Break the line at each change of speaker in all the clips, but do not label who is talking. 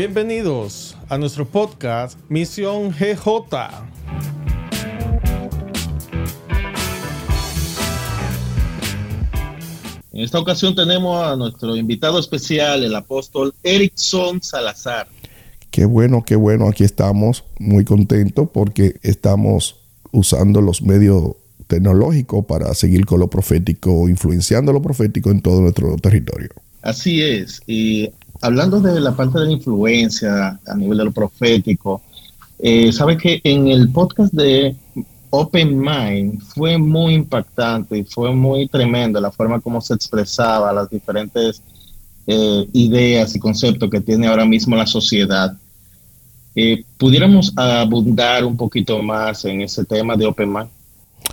Bienvenidos a nuestro podcast Misión GJ.
En esta ocasión tenemos a nuestro invitado especial, el apóstol Erickson Salazar.
Qué bueno, qué bueno, aquí estamos muy contentos porque estamos usando los medios tecnológicos para seguir con lo profético, influenciando lo profético en todo nuestro territorio.
Así es, y hablando de la parte de la influencia a nivel de lo profético, eh, sabe que en el podcast de Open Mind fue muy impactante y fue muy tremendo la forma como se expresaba las diferentes eh, ideas y conceptos que tiene ahora mismo la sociedad. Eh, ¿Pudiéramos abundar un poquito más en ese tema de Open Mind?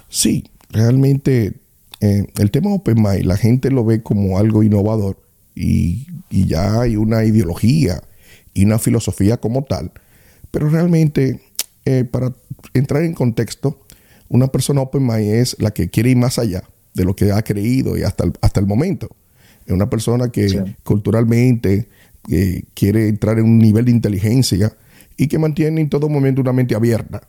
Sí, realmente eh, el tema Open Mind, la gente lo ve como algo innovador y, y ya hay una ideología y una filosofía como tal, pero realmente para entrar en contexto, una persona open mind es la que quiere ir más allá de lo que ha creído y hasta el, hasta el momento. Es una persona que culturalmente eh, quiere entrar en un nivel de inteligencia y que mantiene en todo momento una mente abierta,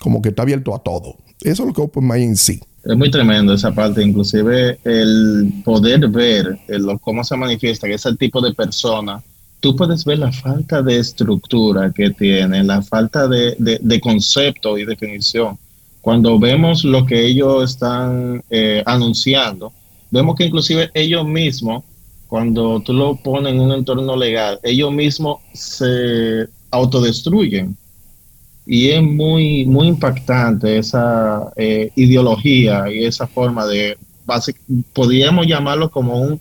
como que está abierto a todo. Eso es lo que Open Mind en sí.
Es muy tremendo esa parte, inclusive el poder ver cómo se manifiesta que ese tipo de persona, tú puedes ver la falta de estructura que tiene, la falta de, de concepto y definición cuando vemos lo que ellos están eh, anunciando, vemos que inclusive ellos mismos, cuando tú lo pones en un entorno legal, ellos mismos se autodestruyen. Y es muy, muy impactante esa eh, ideología y esa forma de, podríamos llamarlo como un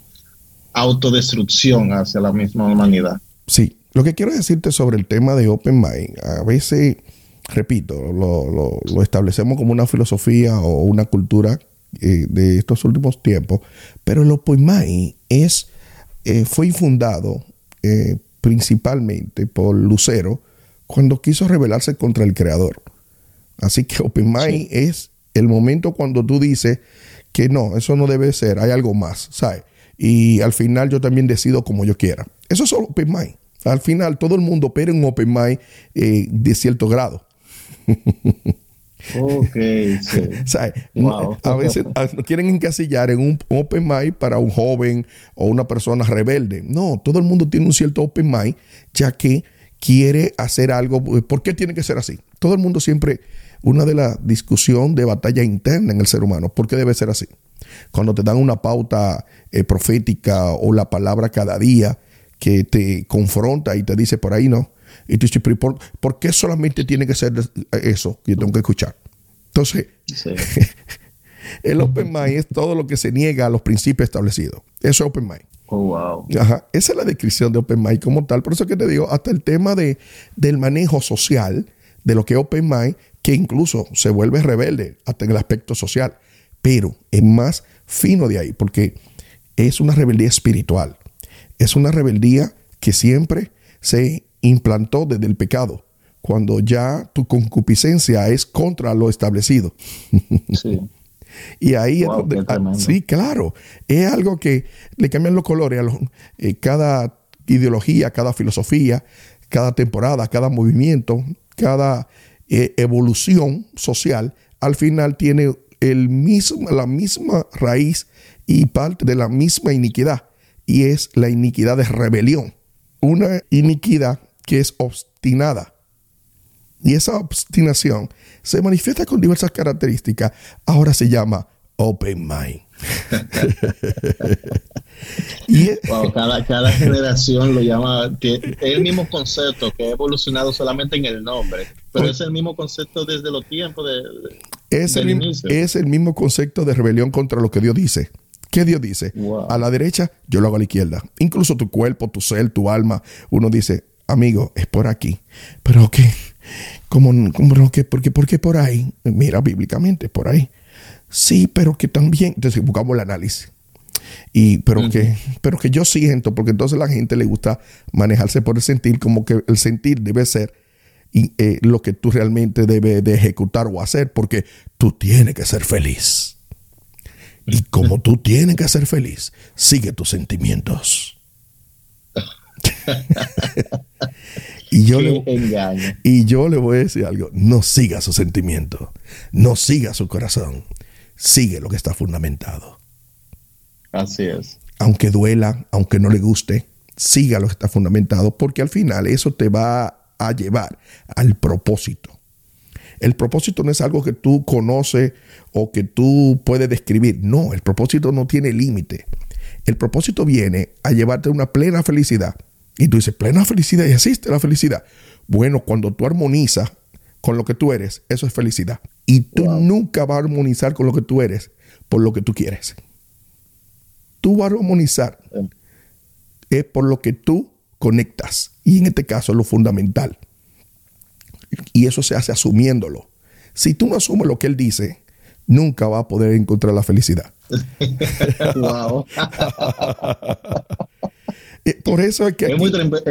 autodestrucción hacia la misma humanidad.
Sí, lo que quiero decirte sobre el tema de Open Mind, a veces repito, lo, establecemos como una filosofía o una cultura eh, de estos últimos tiempos, pero el Open es, eh, fue infundado eh, principalmente por Lucero cuando quiso rebelarse contra el creador. Así que Open es el momento cuando tú dices que no, eso no debe ser, hay algo más, ¿sabes? Y al final yo también decido como yo quiera. Eso es Open Mind. Al final todo el mundo opera en un Open Mind de cierto grado.
Ok,
A veces quieren encasillar en un open mind para un joven o una persona rebelde. No, todo el mundo tiene un cierto open mind, ya que quiere hacer algo. ¿Por qué tiene que ser así? Todo el mundo siempre, una de las discusión de batalla interna en el ser humano, ¿por qué debe ser así? Cuando te dan una pauta eh, profética o la palabra cada día que te confronta y te dice por ahí no, y tú dices, ¿por, qué solamente tiene que ser eso que yo tengo que escuchar? Entonces, el open mind es todo lo que se niega a los principios establecidos. Eso es open mind.
Oh, wow.
Esa es la descripción de open mind como tal. Por eso que te digo, hasta el tema de, del manejo social de lo que es open mind, que incluso se vuelve rebelde hasta en el aspecto social. Pero es más fino de ahí, porque es una rebeldía espiritual. Es una rebeldía que siempre se implantó desde el pecado, cuando ya tu concupiscencia es contra lo establecido. Sí. y ahí es donde, ah, sí, claro, es algo que le cambian los colores a eh, cada ideología, cada filosofía, cada temporada, cada movimiento, cada eh, evolución social, al final tiene el mismo, la misma raíz y parte de la misma iniquidad, y es la iniquidad de rebelión. Una iniquidad que es obstinada. Y esa obstinación se manifiesta con diversas características. Ahora se llama open mind.
y cada, generación lo llama, es el mismo concepto que ha evolucionado solamente en el nombre, pero es el mismo concepto desde los tiempos de...
es, el, es el mismo concepto de rebelión contra lo que Dios dice. ¿Qué Dios dice? A la derecha, yo lo hago a la izquierda. Incluso tu cuerpo, tu ser, tu alma, uno dice, amigo, es por aquí. Pero ¿qué? ¿Cómo, cómo qué? ¿Por qué, ¿Por qué por ahí? Mira, bíblicamente, por ahí. Sí, pero que también, entonces buscamos el análisis. Y, pero, que, pero que yo siento, porque entonces la gente le gusta manejarse por el sentir, como que el sentir debe ser y, eh, lo que tú realmente debes de ejecutar o hacer, porque tú tienes que ser feliz. Y como tú tienes que ser feliz, sigue tus sentimientos. y, yo le, y yo le voy a decir algo, no siga su sentimiento, no siga su corazón, sigue lo que está fundamentado.
Así es.
Aunque duela, aunque no le guste, siga lo que está fundamentado, porque al final eso te va a llevar al propósito. El propósito no es algo que tú conoces o que tú puedes describir. No, el propósito no tiene límite. El propósito viene a llevarte a una plena felicidad. Y tú dices, plena felicidad y existe la felicidad. Bueno, cuando tú armonizas con lo que tú eres, eso es felicidad. Y tú nunca vas a armonizar con lo que tú eres por lo que tú quieres. Tú vas a armonizar es por lo que tú conectas. Y en este caso lo fundamental. Y eso se hace asumiéndolo. Si tú no asumes lo que él dice, nunca va a poder encontrar la felicidad. wow. Por eso es que...
es,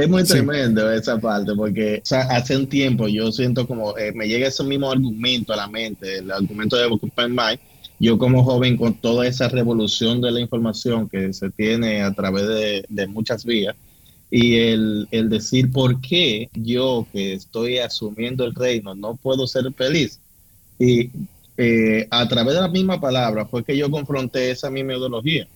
muy tremendo esa parte, porque hace un tiempo yo siento como eh, me llega ese mismo argumento a la mente, el argumento de Open Mind. Yo como joven con toda esa revolución de la información que se tiene a través de, de muchas vías, y el, el, decir por qué yo que estoy asumiendo el reino no puedo ser feliz. Y eh, a través de la misma palabra fue que yo confronté esa misma ideología.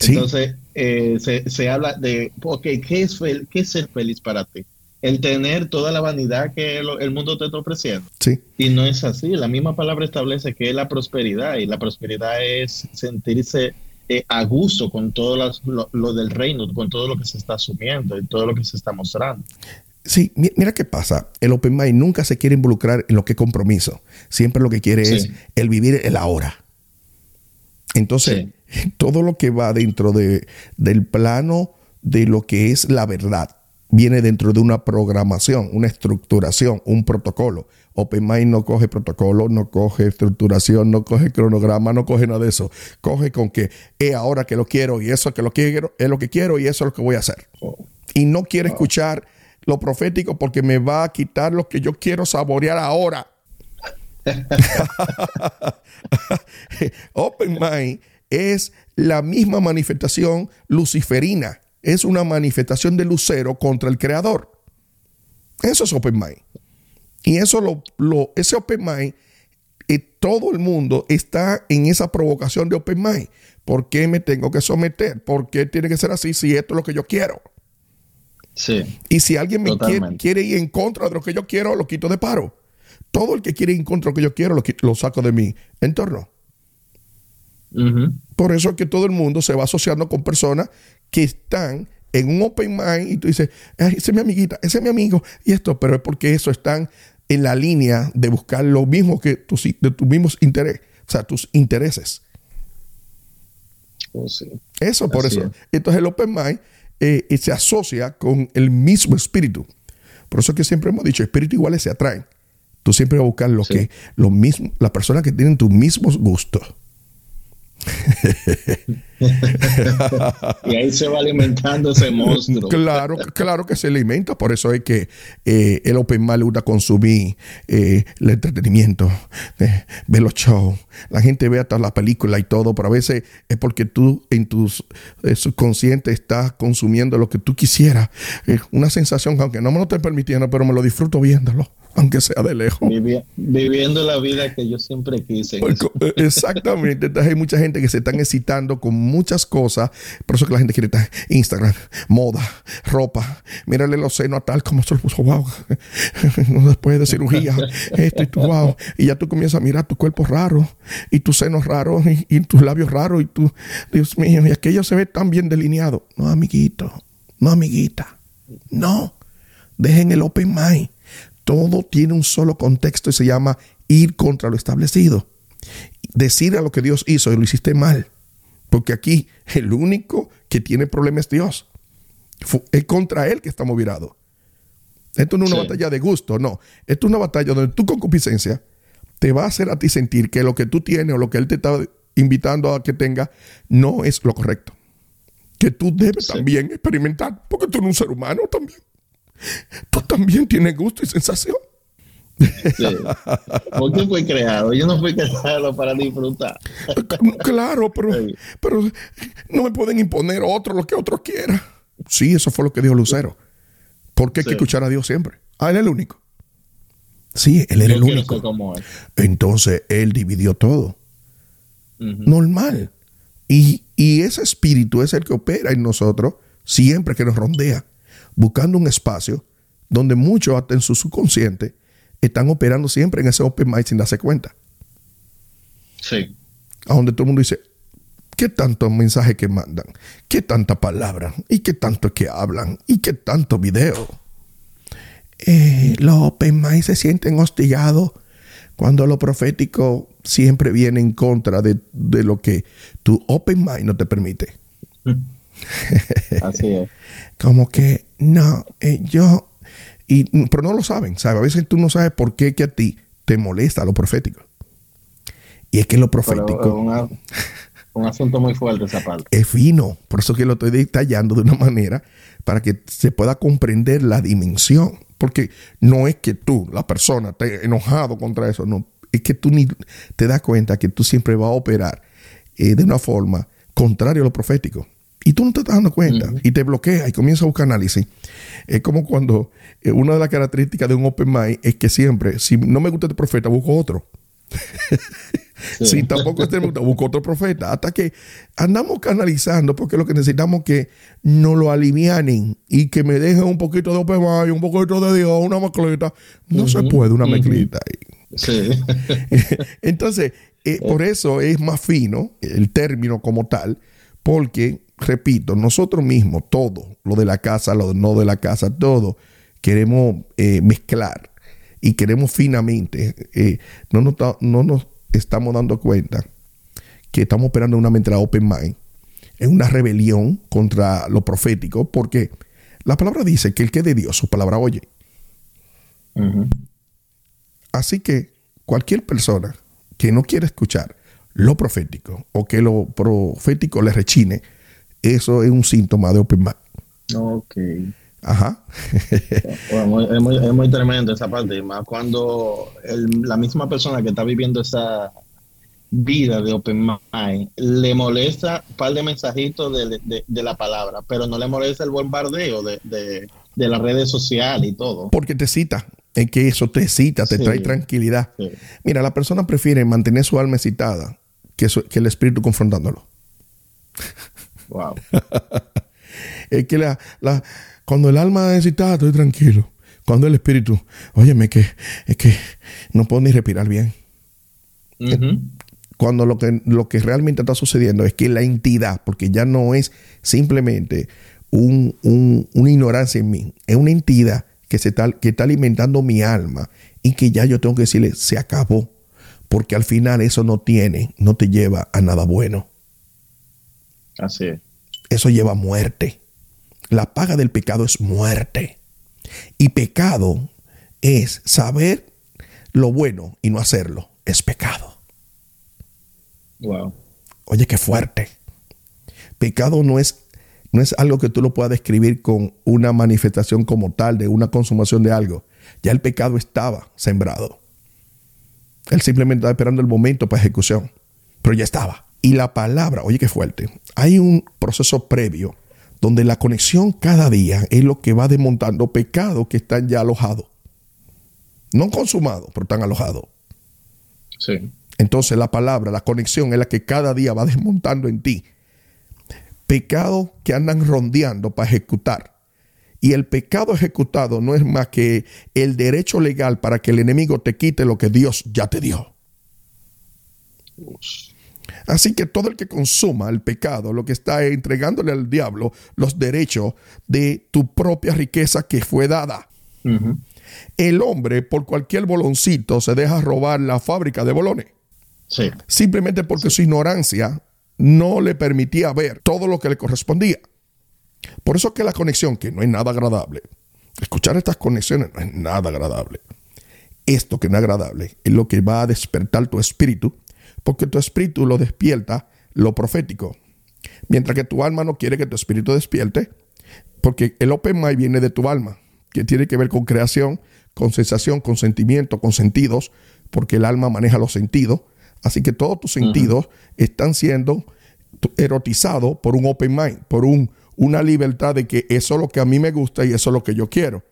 Entonces, eh, se, se, habla de, okay, ¿qué, es ¿qué es ser feliz para ti? El tener toda la vanidad que el, el, mundo te está ofreciendo.
Sí.
Y no es así. La misma palabra establece que es la prosperidad y la prosperidad es sentirse eh, a gusto con todo lo, del reino, con todo lo que se está asumiendo y todo lo que se está mostrando.
Sí, mira qué pasa. El Open Mind nunca se quiere involucrar en lo que es compromiso. Siempre lo que quiere es el vivir el ahora. Entonces, todo lo que va dentro de, del plano de lo que es la verdad viene dentro de una programación, una estructuración, un protocolo. OpenMind no coge protocolo, no coge estructuración, no coge cronograma, no coge nada de eso. Coge con que es ahora que lo quiero y eso que lo quiero, es lo que quiero y eso es lo que voy a hacer. Y no quiere escuchar lo profético porque me va a quitar lo que yo quiero saborear ahora. Open Mind es la misma manifestación luciferina. Es una manifestación de lucero contra el creador. Eso es Open Mind. Y eso lo, lo ese Open Mind, eh, todo el mundo está en esa provocación de Open Mind. ¿Por qué me tengo que someter? ¿Por qué tiene que ser así si esto es lo que yo quiero?
Sí.
Y si alguien me quiere, ir en contra de lo que yo quiero, lo quito de paro. Todo el que quiere ir en contra de lo que yo quiero, lo, lo saco de mi entorno. Por eso es que todo el mundo se va asociando con personas que están en un open mind y tú dices, esa es mi amiguita, ese es mi amigo y esto, pero es porque eso están en la línea de buscar lo mismo que tus, de tus mismos intereses, o sea, tus intereses.
Oh,
eso, por eso. Entonces el Open Mind eh, se asocia con el mismo espíritu. Por eso que siempre hemos dicho, espíritus iguales se atraen. Tú siempre vas a buscar lo que, lo mismo, las personas que tienen tus mismos gustos.
y ahí se va alimentando ese monstruo.
Claro, claro que se alimenta. Por eso es que eh, el Open Mal le gusta consumir eh, el entretenimiento, eh, ver los shows. La gente ve hasta la película y todo, pero a veces es porque tú en tu subconsciente estás consumiendo lo que tú quisieras. una sensación, aunque no me lo esté permitiendo, pero me lo disfruto viéndolo aunque sea de lejos.
viviendo la vida que yo siempre quise.
Eh, exactamente. Entonces hay mucha gente que se están excitando con muchas cosas. Por eso que la gente quiere estar Instagram, moda, ropa. Mírale los senos a tal como se lo puso, wow. Después de cirugía, esto y tú, wow. Y ya tú comienzas a mirar tu cuerpo raro y tus senos raros y, tus labios raros y tú, Dios mío, y aquello se ve tan bien delineado. No, amiguito, no, amiguita. No. Dejen el open mind todo tiene un solo contexto y se llama ir contra lo establecido. Decir a lo que Dios hizo y lo hiciste mal. Porque aquí el único que tiene problema es Dios. Es contra Él que estamos virados. Esto no es una batalla de gusto, no. Esto es una batalla donde tu concupiscencia te va a hacer a ti sentir que lo que tú tienes o lo que Él te está invitando a que tenga no es lo correcto. Que tú debes también experimentar, porque tú eres un ser humano también. Tú también tienes gusto y sensación.
Sí. Porque fue creado. Yo no fui creado para disfrutar.
Claro, pero, pero no me pueden imponer otro lo que otro quiera. Sí, eso fue lo que dijo Lucero. ¿Por qué hay
Sí.
que escuchar a Dios siempre? Ah, él es el único. Sí, él era
Yo
el único.
como él.
Entonces él dividió todo. Normal. Y, y ese espíritu es el que opera en nosotros siempre que nos rondea, buscando un espacio donde muchos, hasta en su subconsciente, están operando siempre en ese open mind sin darse cuenta.
Sí.
A donde todo el mundo dice, ¿qué tantos mensajes que mandan? ¿Qué tanta palabra? ¿Y qué tanto que hablan? ¿Y qué tanto video? Eh, los open mind se sienten hostigados cuando lo profético siempre viene en contra de, de lo que tu open mind no te permite.
Así es.
Como que, no, eh, yo... Y, pero no lo saben, ¿sabes? A veces tú no sabes por qué que a ti te molesta lo profético. Y es que lo
Pero
profético...
es una- un asunto muy fuerte esa parte.
es fino. Por eso que lo estoy detallando de una manera para que se pueda comprender la dimensión. Porque no es que tú, la persona, estés enojado contra eso. No, es que tú ni te das cuenta que tú siempre vas a operar eh, de una forma contraria a lo profético. Y tú no te estás dando cuenta y te bloquea y comienza a buscar análisis. Es como cuando eh, una de las características de un open mind es que siempre, si no me gusta este profeta, busco otro.
Sí.
Si tampoco este me gusta, busco otro profeta. Hasta que andamos canalizando, porque lo que necesitamos es que nos lo alivianen y que me dejen un poquito de Open Mind, un poquito de Dios, una mezclita. No se puede una mezclita ahí.
Sí.
Entonces, eh, por eso es más fino el término como tal, porque, repito, nosotros mismos, todo, lo de la casa, lo no de la casa, todo, queremos eh, mezclar y queremos finamente, eh, no, nos, no nos estamos dando cuenta que estamos operando una mente open mind, en una rebelión contra lo profético, porque la palabra dice que el que es de Dios, su palabra oye. Así que cualquier persona que no quiera escuchar lo profético o que lo profético le rechine, eso es un síntoma de open mind.
Ok.
Ajá.
Bueno, es, muy, es muy tremendo esa parte, más cuando el- la misma persona que está viviendo esa vida de Open Mind le molesta un par de mensajitos de, de- de la palabra, pero no le molesta el bombardeo de, de- de las redes sociales y todo.
Porque te cita. Es que eso te cita, te
Sí.
trae tranquilidad.
Sí.
Mira, la persona prefiere mantener su alma excitada que, su- que el espíritu confrontándolo.
Wow.
Es que la, la- cuando el alma es excitada, estoy tranquilo. Cuando el espíritu, óyeme, que es que no puedo ni respirar bien.
Ujú.
cuando lo que, lo que realmente está sucediendo es que la entidad, porque ya no es simplemente un- un- una ignorancia en mí, es una entidad que, se está, que está alimentando mi alma y que ya yo tengo que decirle, se acabó, porque al final eso no tiene, no te lleva a nada bueno,
Así es.
eso lleva muerte. La paga del pecado es muerte. Y pecado es saber lo bueno y no hacerlo, es pecado.
Wow.
Oye, qué fuerte. Pecado no es, no es algo que tú lo puedas describir con una manifestación como tal de una consumación de algo. Ya el pecado estaba sembrado. Él simplemente estaba esperando el momento para ejecución, pero ya estaba. Y la palabra, oye, qué fuerte. Hay un proceso previo donde la conexión cada día es lo que va desmontando pecados que están ya alojados. No consumados, pero están alojados.
Sí.
Entonces la palabra, la conexión es la que cada día va desmontando en ti. Pecados que andan rondeando para ejecutar. Y el pecado ejecutado no es más que el derecho legal para que el enemigo te quite lo que Dios ya te dio. Así que todo el que consuma el pecado, lo que está es entregándole al diablo los derechos de tu propia riqueza que fue dada. El hombre, por cualquier boloncito, se deja robar la fábrica de bolones
Sí.
simplemente porque su ignorancia no le permitía ver todo lo que le correspondía. Por eso que la conexión, que no es nada agradable, escuchar estas conexiones no es nada agradable. Esto que no es agradable es lo que va a despertar tu espíritu, porque tu espíritu lo despierta lo profético. Mientras que tu alma no quiere que tu espíritu despierte, porque el open mind viene de tu alma, que tiene que ver con creación, con sensación, con sentimiento, con sentidos, porque el alma maneja los sentidos. Así que todos tus sentidos están siendo erotizados por un open mind, por un, una libertad de que eso es lo que a mí me gusta y eso es lo que yo quiero.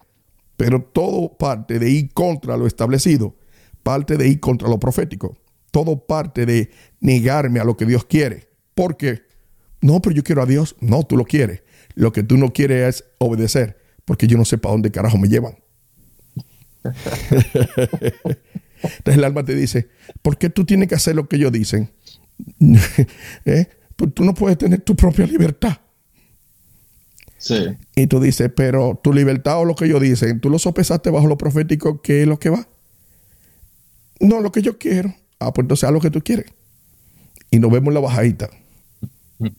Pero todo parte de ir contra lo establecido, parte de ir contra lo profético, todo parte de negarme a lo que Dios quiere. ¿Por qué? No, pero yo quiero a Dios. No, tú lo quieres. Lo que tú no quieres es obedecer, porque yo no sé para dónde carajo me llevan. Entonces el alma te dice, ¿por qué tú tienes que hacer lo que ellos dicen? ¿Eh? Pues tú no puedes tener tu propia libertad.
Sí.
Y tú dices, pero tu libertad o lo que ellos dicen, tú lo sopesaste bajo lo profético, ¿qué es lo que va? No, lo que yo quiero. Ah, pues entonces haz lo que tú quieres. Y nos vemos en la bajadita.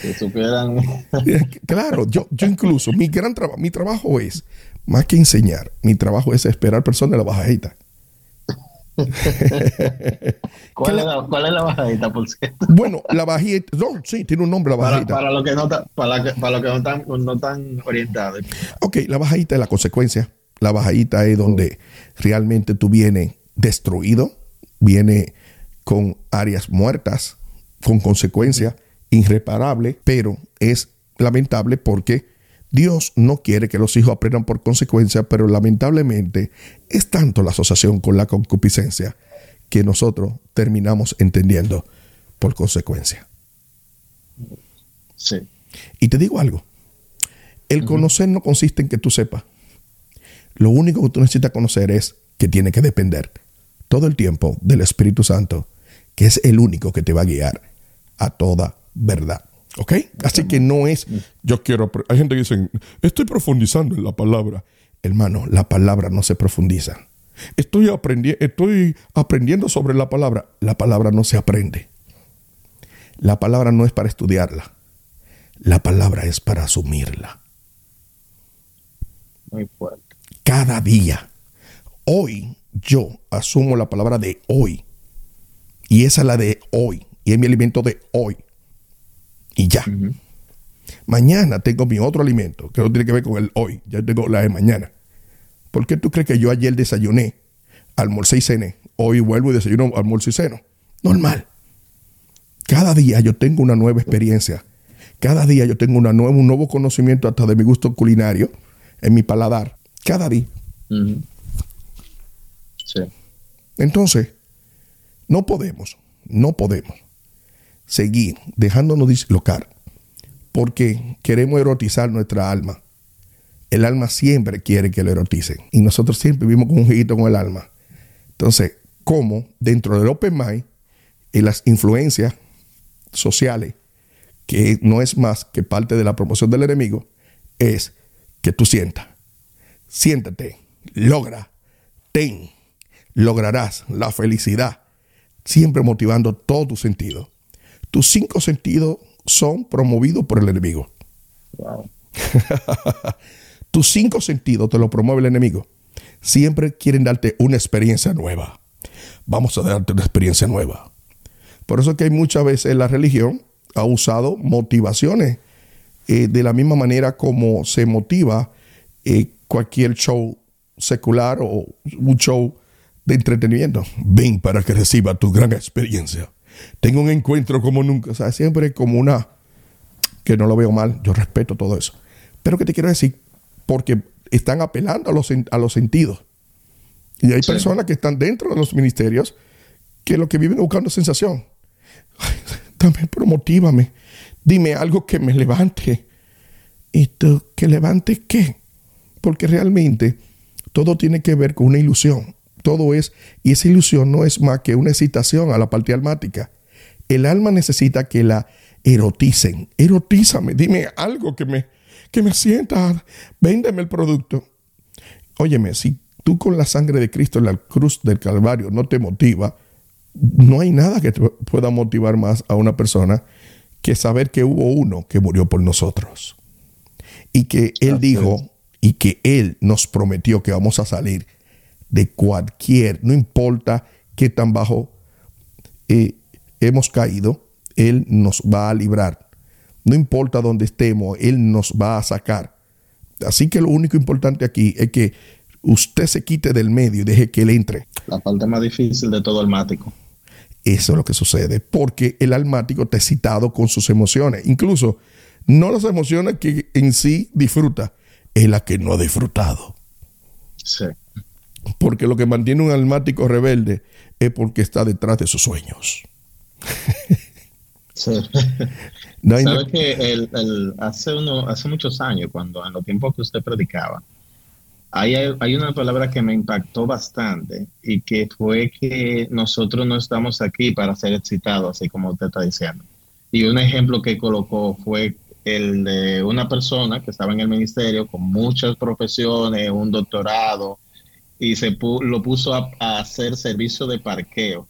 Claro, yo, yo incluso, mi gran trabajo, mi trabajo es, más que enseñar, mi trabajo es esperar personas en la bajadita.
¿Cuál, es la, ¿Cuál, es la, bajadita, por cierto?
Bueno, la bajadita, no, sí, tiene un nombre la bajadita.
Para, para los que no, para, para lo que no están, no están orientados.
Ok, la bajadita es la consecuencia. La bajadita es donde realmente tú vienes destruido, viene con áreas muertas, con consecuencias irreparables, pero es lamentable porque Dios no quiere que los hijos aprendan por consecuencia, pero lamentablemente es tanto la asociación con la concupiscencia que nosotros terminamos entendiendo por consecuencia.
Sí.
Y te digo algo, el conocer no consiste en que tú sepas. Lo único que tú necesitas conocer es que tiene que depender todo el tiempo del Espíritu Santo, que es el único que te va a guiar a toda verdad. ¿Ok? Así que no es, yo quiero, hay gente que dice, estoy profundizando en la palabra. Hermano, la palabra no se profundiza. Estoy, aprendi estoy aprendiendo sobre la palabra. La palabra no se aprende. La palabra no es para estudiarla. La palabra es para asumirla.
Muy fuerte.
Cada día. Hoy yo asumo la palabra de hoy. Y esa es la de hoy. Y es mi alimento de hoy y ya. Mañana tengo mi otro alimento, que no tiene que ver con el hoy, ya tengo la de mañana. ¿Por qué tú crees que yo ayer desayuné, almorcé y cené? Hoy vuelvo y desayuno, almuerzo y ceno. Normal. Cada día yo tengo una nueva experiencia. Cada día yo tengo una nueva, un nuevo conocimiento hasta de mi gusto culinario en mi paladar. Cada día.
Sí.
Entonces, no podemos, no podemos seguir dejándonos dislocar porque queremos erotizar nuestra alma. El alma siempre quiere que lo eroticen y nosotros siempre vivimos con un jueguito con el alma. Entonces, ¿cómo dentro del Open Mind y las influencias sociales, que no es más que parte de la promoción del enemigo, es que tú sientas, siéntate, logra, ten, lograrás la felicidad, siempre motivando todo tu sentido tus cinco sentidos son promovidos por el enemigo. tus cinco sentidos te lo promueve el enemigo. Siempre quieren darte una experiencia nueva. Vamos a darte una experiencia nueva. Por eso es que hay muchas veces la religión ha usado motivaciones eh, de la misma manera como se motiva eh, cualquier show secular o un show de entretenimiento. Ven para que reciba tu gran experiencia tengo un encuentro como nunca. O sea, siempre como una, que no lo veo mal, yo respeto todo eso. Pero que te quiero decir, porque están apelando a los, a los sentidos. Y hay personas que están dentro de los ministerios que lo que viven es buscando sensación. También, pero motívame. Dime algo que me levante. ¿Y tú que levante qué? Porque realmente todo tiene que ver con una ilusión todo es, y esa ilusión no es más que una excitación a la parte almática. El alma necesita que la eroticen. Erotízame, dime algo que me, que me sienta, véndeme el producto. Óyeme, si tú con la sangre de Cristo en la cruz del Calvario no te motiva, no hay nada que te pueda motivar más a una persona que saber que hubo uno que murió por nosotros. Y que Él dijo y que Él nos prometió que vamos a salir de cualquier, no importa qué tan bajo eh, hemos caído, Él nos va a librar. No importa dónde estemos, Él nos va a sacar. Así que lo único importante aquí es que usted se quite del medio y deje que Él entre.
La parte más difícil de todo el mático.
Eso es lo que sucede, porque el almático te ha excitado con sus emociones, incluso no las emociones que en sí disfruta, es la que no ha disfrutado.
Sí.
Porque lo que mantiene un almático rebelde es porque está detrás de sus sueños.
Sí. ¿Sabe que el, hace, uno, hace muchos años, cuando en los tiempos que usted predicaba, hay, hay una palabra que me impactó bastante y que fue que nosotros no estamos aquí para ser excitados, así como usted está diciendo. Y un ejemplo que colocó fue el de una persona que estaba en el ministerio con muchas profesiones, un doctorado, y se lo puso a, hacer servicio de parqueo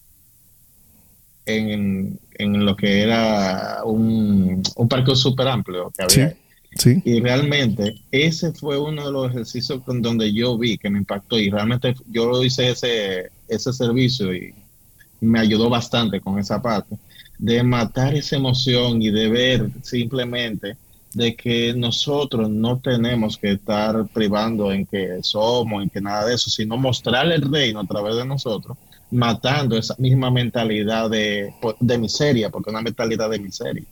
en, lo que era un, un parqueo súper amplio que había.
Sí,
Y realmente ese fue uno de los ejercicios con donde yo vi que me impactó y realmente yo hice ese, ese servicio y me ayudó bastante con esa parte de matar esa emoción y de ver simplemente de que nosotros no tenemos que estar privando en que somos, en que nada de eso, sino mostrarle el reino a través de nosotros, matando esa misma mentalidad de, miseria, porque es una mentalidad de miseria.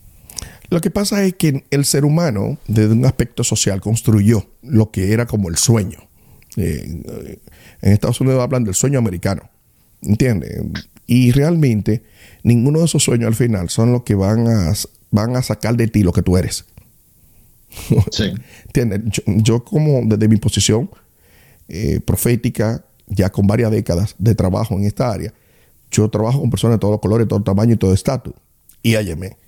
Lo que pasa es que el ser humano, desde un aspecto social, construyó lo que era como el sueño. Eh, en Estados Unidos hablan del sueño americano. ¿Entiendes? Y realmente ninguno de esos sueños al final son los que van a, van a sacar de ti lo que tú eres.
Sí.
Yo, como desde mi posición eh, profética, ya con varias décadas de trabajo en esta área, yo trabajo con personas de todos los colores, de todo tamaño y todo estatus. Y ayeme,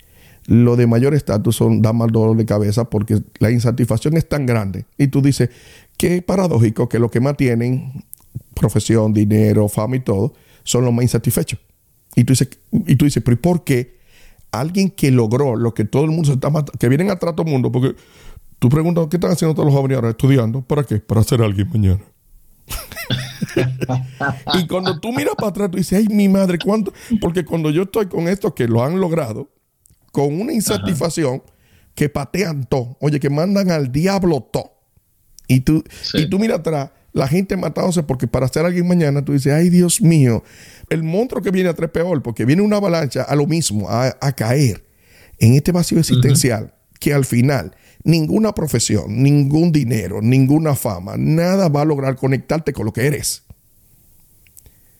lo de mayor estatus son, da mal dolor de cabeza porque la insatisfacción es tan grande. Y tú dices, qué paradójico que lo que más tienen, profesión, dinero, fama y todo, son los más insatisfechos. Y tú dices, y tú dices pero ¿y por qué? alguien que logró lo que todo el mundo se está matando, que vienen atrás todo el mundo, porque tú preguntas, ¿qué están haciendo todos los jóvenes ahora? Estudiando. ¿Para qué? Para ser alguien mañana. y cuando tú miras para atrás, tú dices, ay, mi madre, ¿cuánto? Porque cuando yo estoy con estos que lo han logrado, con una insatisfacción, que patean todo, oye, que mandan al diablo todo. Y tú, y tú miras atrás, la gente matándose porque para ser alguien mañana, tú dices, ay, Dios mío, el monstruo que viene a tres peor, porque viene una avalancha a lo mismo, a, caer en este vacío existencial, que al final ninguna profesión, ningún dinero, ninguna fama, nada va a lograr conectarte con lo que eres.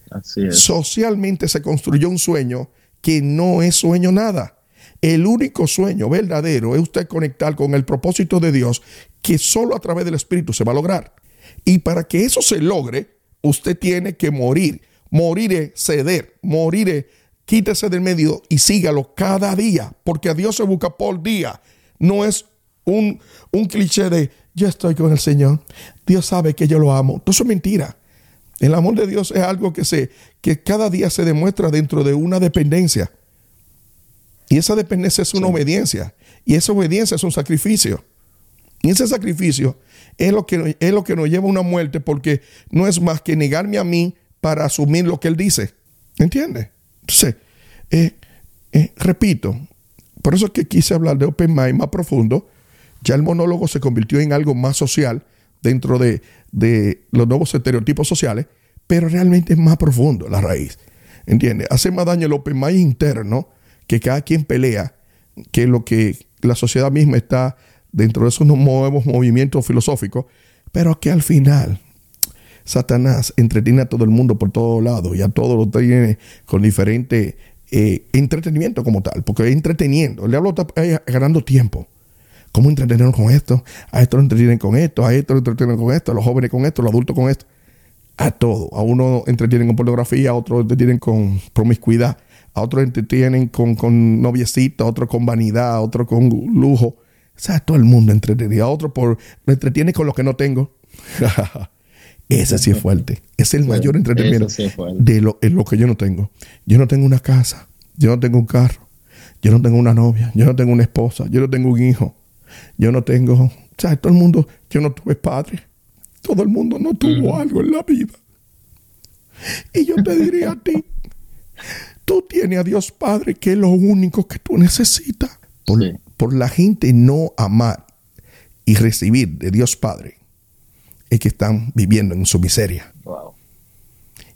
Así es.
Socialmente se construyó un sueño que no es sueño nada. El único sueño verdadero es usted conectar con el propósito de Dios que solo a través del Espíritu se va a lograr. Y para que eso se logre, usted tiene que morir moriré, ceder, moriré, quítese del medio y sígalo cada día, porque a Dios se busca por día. No es un, un cliché de yo estoy con el Señor, Dios sabe que yo lo amo. Todo eso es mentira. El amor de Dios es algo que, se, que cada día se demuestra dentro de una dependencia. Y esa dependencia es una obediencia. Y esa obediencia es un sacrificio. Y ese sacrificio es lo, que, es lo que nos lleva a una muerte porque no es más que negarme a mí, para asumir lo que él dice. ¿Entiendes? Entonces, eh, eh, repito, por eso es que quise hablar de Open Mind más profundo. Ya el monólogo se convirtió en algo más social dentro de, los nuevos estereotipos sociales, pero realmente es más profundo la raíz. ¿Entiendes? Hace más daño el Open Mind interno que cada quien pelea, que lo que la sociedad misma está dentro de esos nuevos movimientos filosóficos, pero que al final Satanás entretiene a todo el mundo por todos lados y a todos lo tiene con diferente eh, entretenimiento como tal, porque entreteniendo. El diablo está ganando tiempo. ¿Cómo entretener con esto? A esto lo entretienen con esto, a esto lo entretienen con esto, a los jóvenes con esto, a los adultos con esto. A todo. A uno entretienen con pornografía, a otro entretienen con promiscuidad, a otro entretienen con, con noviecita, a otro con vanidad, a otro con lujo. O sea, todo el mundo entretenido. A otro por, lo entretiene con lo que no tengo. Ese sí es fuerte. Es el mayor entretenimiento de lo, en lo que yo no tengo. Yo no tengo una casa, yo no tengo un carro, yo no tengo una novia, yo no tengo una esposa, yo no tengo un hijo, yo no tengo, o sea, todo el mundo, yo no tuve padre, todo el mundo no tuvo algo en la vida. Y yo te diría a ti, tú tienes a Dios Padre, que es lo único que tú necesitas. Por, por la gente no amar y recibir de Dios Padre es que están viviendo en su miseria.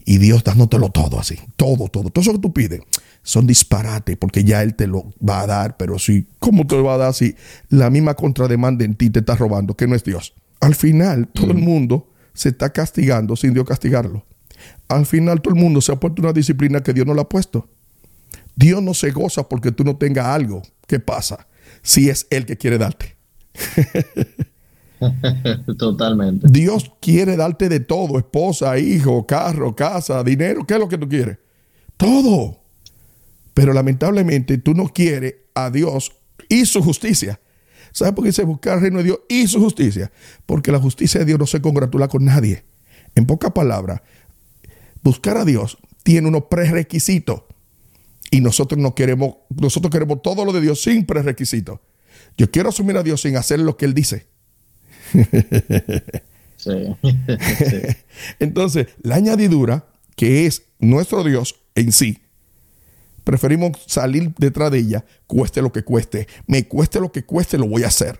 Y Dios dándotelo todo así, todo, todo, todo eso que tú pides. son disparates porque ya Él te lo va a dar, pero sí, ¿cómo te lo va a dar si la misma contrademanda en ti te está robando, que no es Dios? Al final, todo el mundo se está castigando sin Dios castigarlo. Al final, todo el mundo se ha puesto una disciplina que Dios no le ha puesto. Dios no se goza porque tú no tengas algo. ¿Qué pasa? Si es Él que quiere darte.
Totalmente.
Dios quiere darte de todo, esposa, hijo, carro, casa, dinero, ¿qué es lo que tú quieres? Todo. Pero lamentablemente tú no quieres a Dios y su justicia. ¿Sabes por qué dice buscar el reino de Dios y su justicia? Porque la justicia de Dios no se congratula con nadie. En pocas palabras, buscar a Dios tiene unos prerequisitos. Y nosotros no queremos, nosotros queremos todo lo de Dios sin prerequisitos. Yo quiero asumir a Dios sin hacer lo que Él dice. Entonces, la añadidura, que es nuestro Dios en sí, preferimos salir detrás de ella, cueste lo que cueste. Me cueste lo que cueste, lo voy a hacer.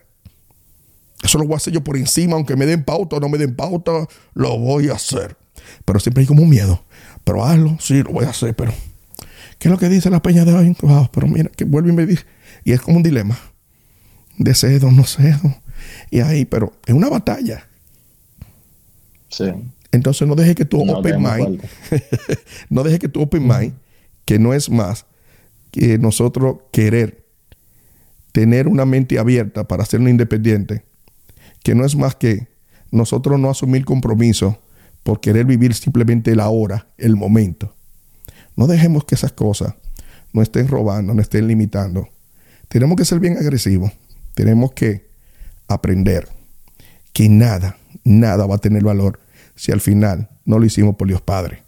Eso lo voy a hacer yo por encima, aunque me den pauta o no me den pauta, lo voy a hacer. Pero siempre hay como un miedo. Pero hazlo, sí, lo voy a hacer, pero ¿qué es lo que dice la peña de hoy? pero mira, que vuelve y me dice. Y es como un dilema. De cedo, no cedo y ahí, pero es una batalla.
Sí.
Entonces no deje que tu open mind, no deje que tu open mind, que no es más que nosotros querer tener una mente abierta para ser independiente, que no es más que nosotros no asumir compromiso por querer vivir simplemente la hora, el momento. No dejemos que esas cosas no estén robando, no estén limitando. Tenemos que ser bien agresivos. Tenemos que aprender que nada, nada va a tener valor si al final no lo hicimos por Dios Padre.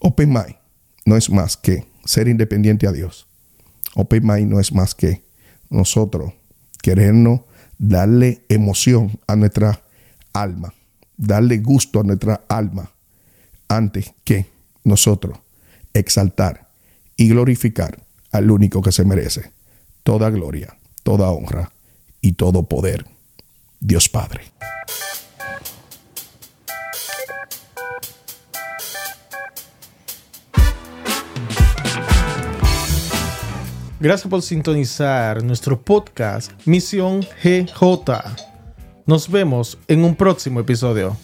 Open Mind no es más que ser independiente a Dios. Open Mind no es más que nosotros querernos darle emoción a nuestra alma, darle gusto a nuestra alma antes que nosotros exaltar y glorificar al único que se merece toda gloria, toda honra y todo poder Dios Padre.
Gracias por sintonizar nuestro podcast Misión GJ. Nos vemos en un próximo episodio.